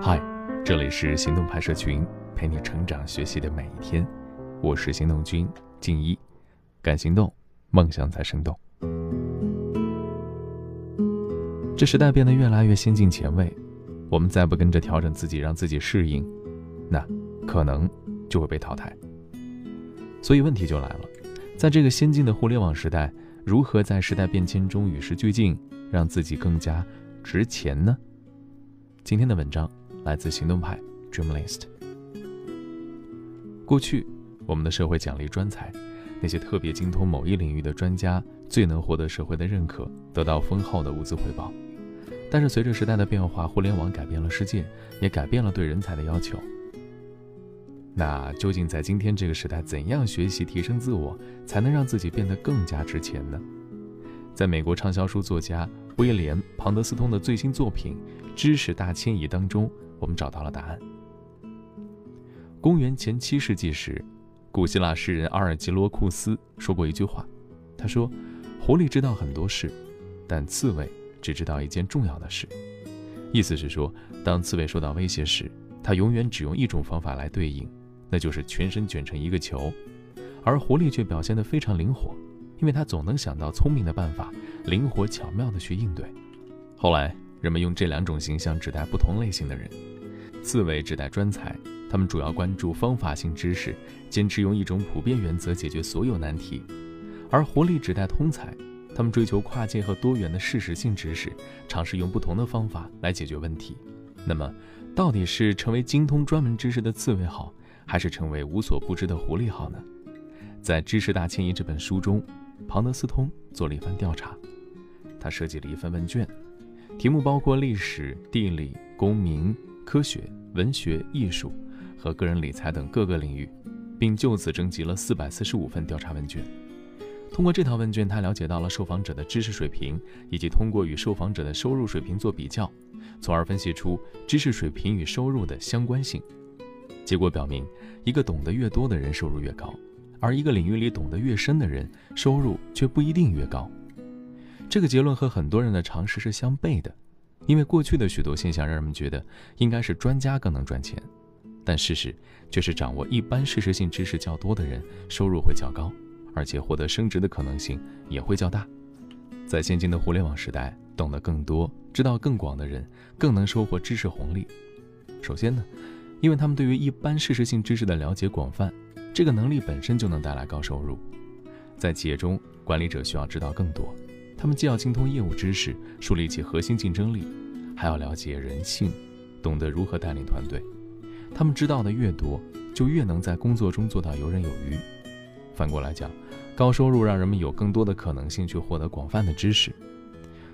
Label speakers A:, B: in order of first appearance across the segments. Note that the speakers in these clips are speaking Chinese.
A: 嗨，这里是行动拍摄群，陪你成长学习的每一天。我是行动君静一，敢行动，梦想才生动。这时代变得越来越先进前卫，我们再不跟着调整自己，让自己适应，那可能就会被淘汰。所以问题就来了，在这个先进的互联网时代，如何在时代变迁中与时俱进，让自己更加值钱呢？今天的文章来自行动派 Dreamlist。过去，我们的社会奖励专才，那些特别精通某一领域的专家，最能获得社会的认可，得到丰厚的物资回报。但是，随着时代的变化，互联网改变了世界，也改变了对人才的要求。那究竟在今天这个时代，怎样学习提升自我，才能让自己变得更加值钱呢？在美国畅销书作家。威廉·庞德斯通的最新作品《知识大迁移》当中，我们找到了答案。公元前七世纪时，古希腊诗人阿尔吉罗库斯说过一句话，他说：“狐狸知道很多事，但刺猬只知道一件重要的事。”意思是说，当刺猬受到威胁时，它永远只用一种方法来对应，那就是全身卷成一个球，而狐狸却表现得非常灵活。因为他总能想到聪明的办法，灵活巧妙地去应对。后来，人们用这两种形象指代不同类型的人：刺猬指代专才，他们主要关注方法性知识，坚持用一种普遍原则解决所有难题；而狐狸指代通才，他们追求跨界和多元的事实性知识，尝试用不同的方法来解决问题。那么，到底是成为精通专门知识的刺猬好，还是成为无所不知的狐狸好呢？在《知识大迁移》这本书中。庞德斯通做了一番调查，他设计了一份问卷，题目包括历史、地理、公民、科学、文学、艺术和个人理财等各个领域，并就此征集了四百四十五份调查问卷。通过这套问卷，他了解到了受访者的知识水平，以及通过与受访者的收入水平做比较，从而分析出知识水平与收入的相关性。结果表明，一个懂得越多的人，收入越高。而一个领域里懂得越深的人，收入却不一定越高。这个结论和很多人的常识是相悖的，因为过去的许多现象让人们觉得应该是专家更能赚钱，但事实却是掌握一般事实性知识较多的人收入会较高，而且获得升职的可能性也会较大。在现今的互联网时代，懂得更多、知道更广的人更能收获知识红利。首先呢，因为他们对于一般事实性知识的了解广泛。这个能力本身就能带来高收入，在企业中，管理者需要知道更多。他们既要精通业务知识，树立起核心竞争力，还要了解人性，懂得如何带领团队。他们知道的越多，就越能在工作中做到游刃有余。反过来讲，高收入让人们有更多的可能性去获得广泛的知识。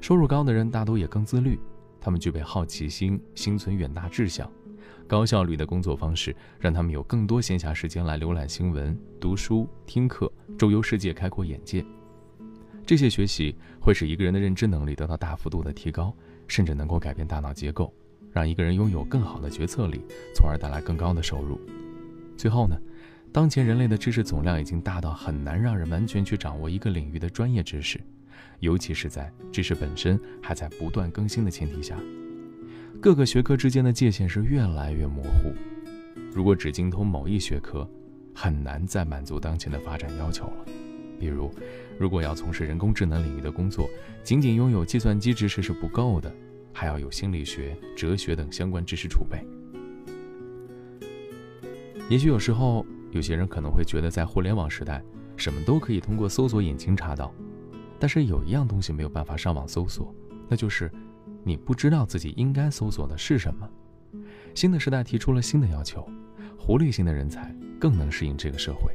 A: 收入高的人大多也更自律，他们具备好奇心，心存远大志向。高效率的工作方式，让他们有更多闲暇时间来浏览新闻、读书、听课，周游世界，开阔眼界。这些学习会使一个人的认知能力得到大幅度的提高，甚至能够改变大脑结构，让一个人拥有更好的决策力，从而带来更高的收入。最后呢，当前人类的知识总量已经大到很难让人完全去掌握一个领域的专业知识，尤其是在知识本身还在不断更新的前提下。各个学科之间的界限是越来越模糊。如果只精通某一学科，很难再满足当前的发展要求了。比如，如果要从事人工智能领域的工作，仅仅拥有计算机知识是不够的，还要有心理学、哲学等相关知识储备。也许有时候，有些人可能会觉得，在互联网时代，什么都可以通过搜索引擎查到。但是有一样东西没有办法上网搜索，那就是。你不知道自己应该搜索的是什么。新的时代提出了新的要求，狐狸型的人才更能适应这个社会。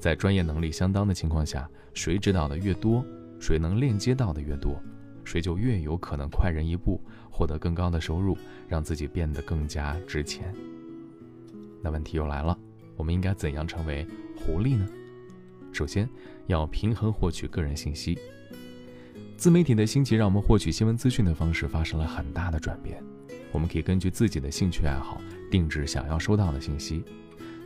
A: 在专业能力相当的情况下，谁知道的越多，谁能链接到的越多，谁就越有可能快人一步，获得更高的收入，让自己变得更加值钱。那问题又来了，我们应该怎样成为狐狸呢？首先，要平衡获取个人信息。自媒体的兴起，让我们获取新闻资讯的方式发生了很大的转变。我们可以根据自己的兴趣爱好定制想要收到的信息，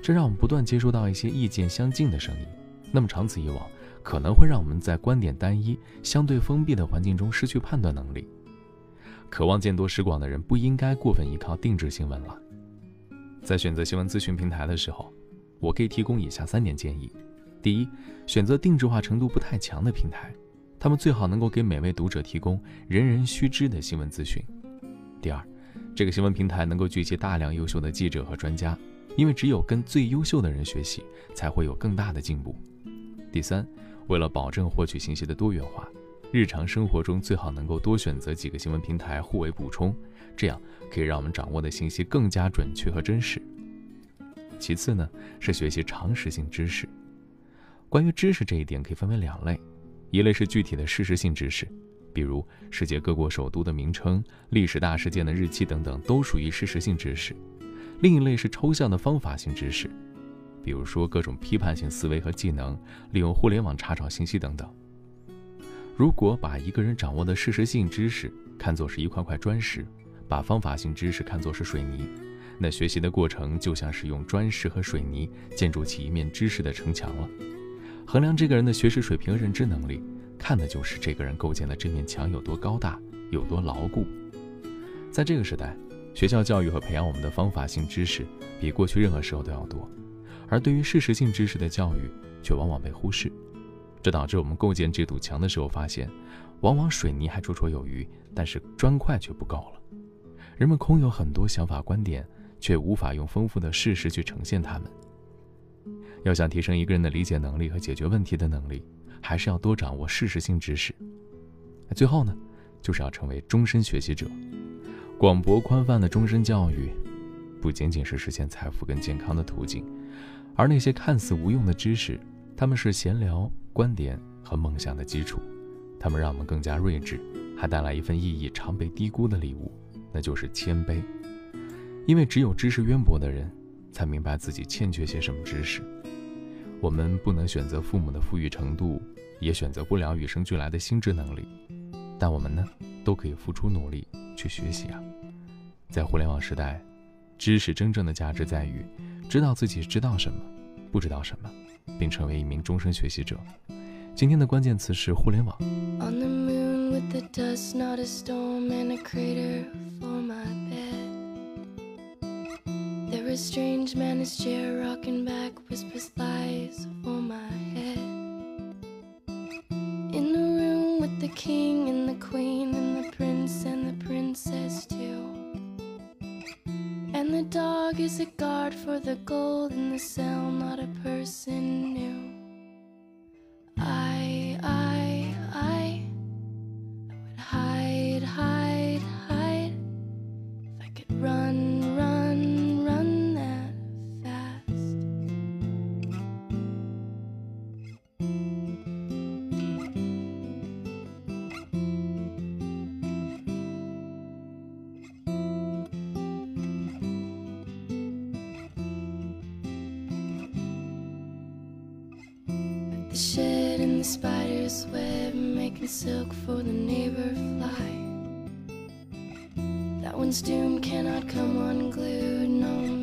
A: 这让我们不断接收到一些意见相近的声音。那么长此以往，可能会让我们在观点单一、相对封闭的环境中失去判断能力。渴望见多识广的人不应该过分依靠定制新闻了。在选择新闻咨询平台的时候，我可以提供以下三点建议：第一，选择定制化程度不太强的平台，他们最好能够给每位读者提供人人须知的新闻资讯；第二，这个新闻平台能够聚集大量优秀的记者和专家，因为只有跟最优秀的人学习，才会有更大的进步；第三，为了保证获取信息的多元化。日常生活中最好能够多选择几个新闻平台互为补充，这样可以让我们掌握的信息更加准确和真实。其次呢，是学习常识性知识。关于知识这一点可以分为两类，一类是具体的事实性知识，比如世界各国首都的名称、历史大事件的日期等等，都属于事实性知识；另一类是抽象的方法性知识，比如说各种批判性思维和技能，利用互联网查找信息等等。如果把一个人掌握的事实性知识看作是一块块砖石，把方法性知识看作是水泥，那学习的过程就像是用砖石和水泥建筑起一面知识的城墙了。衡量这个人的学识水平、认知能力，看的就是这个人构建的这面墙有多高大、有多牢固。在这个时代，学校教育和培养我们的方法性知识比过去任何时候都要多，而对于事实性知识的教育却往往被忽视。这导致我们构建这堵墙的时候，发现，往往水泥还绰绰有余，但是砖块却不够了。人们空有很多想法观点，却无法用丰富的事实去呈现他们。要想提升一个人的理解能力和解决问题的能力，还是要多掌握事实性知识。最后呢，就是要成为终身学习者。广博宽泛的终身教育，不仅仅是实现财富跟健康的途径，而那些看似无用的知识，他们是闲聊。观点和梦想的基础，他们让我们更加睿智，还带来一份意义常被低估的礼物，那就是谦卑。因为只有知识渊博的人，才明白自己欠缺些什么知识。我们不能选择父母的富裕程度，也选择不了与生俱来的心智能力，但我们呢，都可以付出努力去学习啊。在互联网时代，知识真正的价值在于，知道自己知道什么，不知道什么。并成为一名终身学习者。今天的关键词是互联网。there were strange man, his chair rocking back, whispers lies for my head. In the room with the king and the queen dog is a guard for the gold in the cell, not a person The shed and the spider's web making silk for the neighbor fly. That one's doom cannot come unglued, no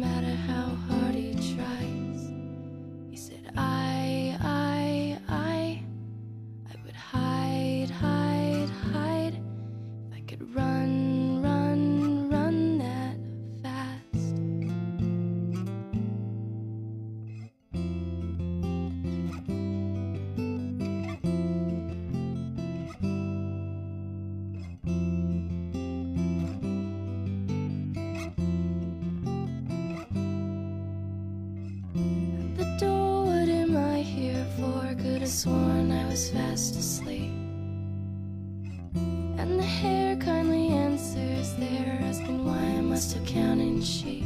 A: sworn I was fast asleep. And the hair kindly answers there, asking why I must have counted sheep.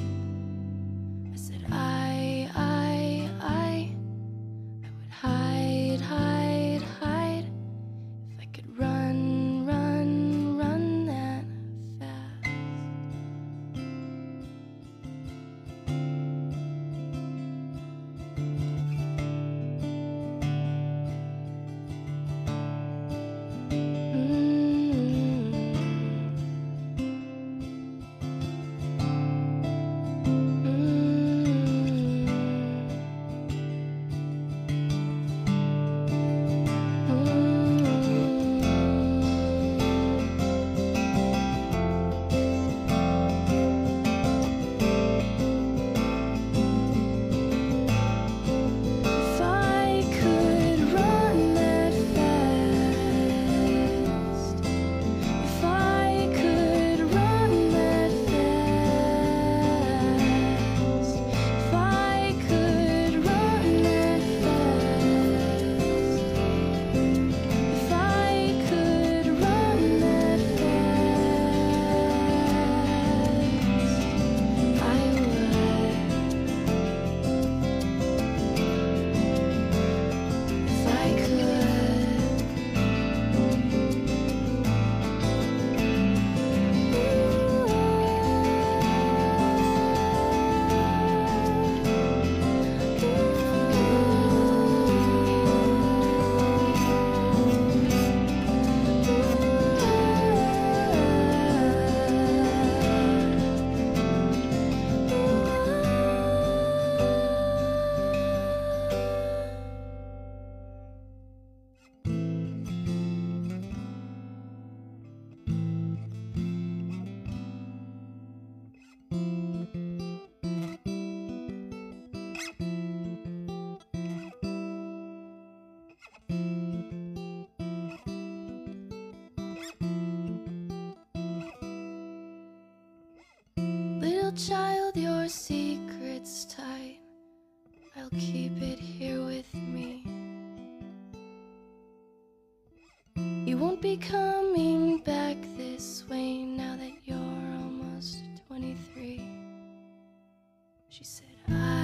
B: She said,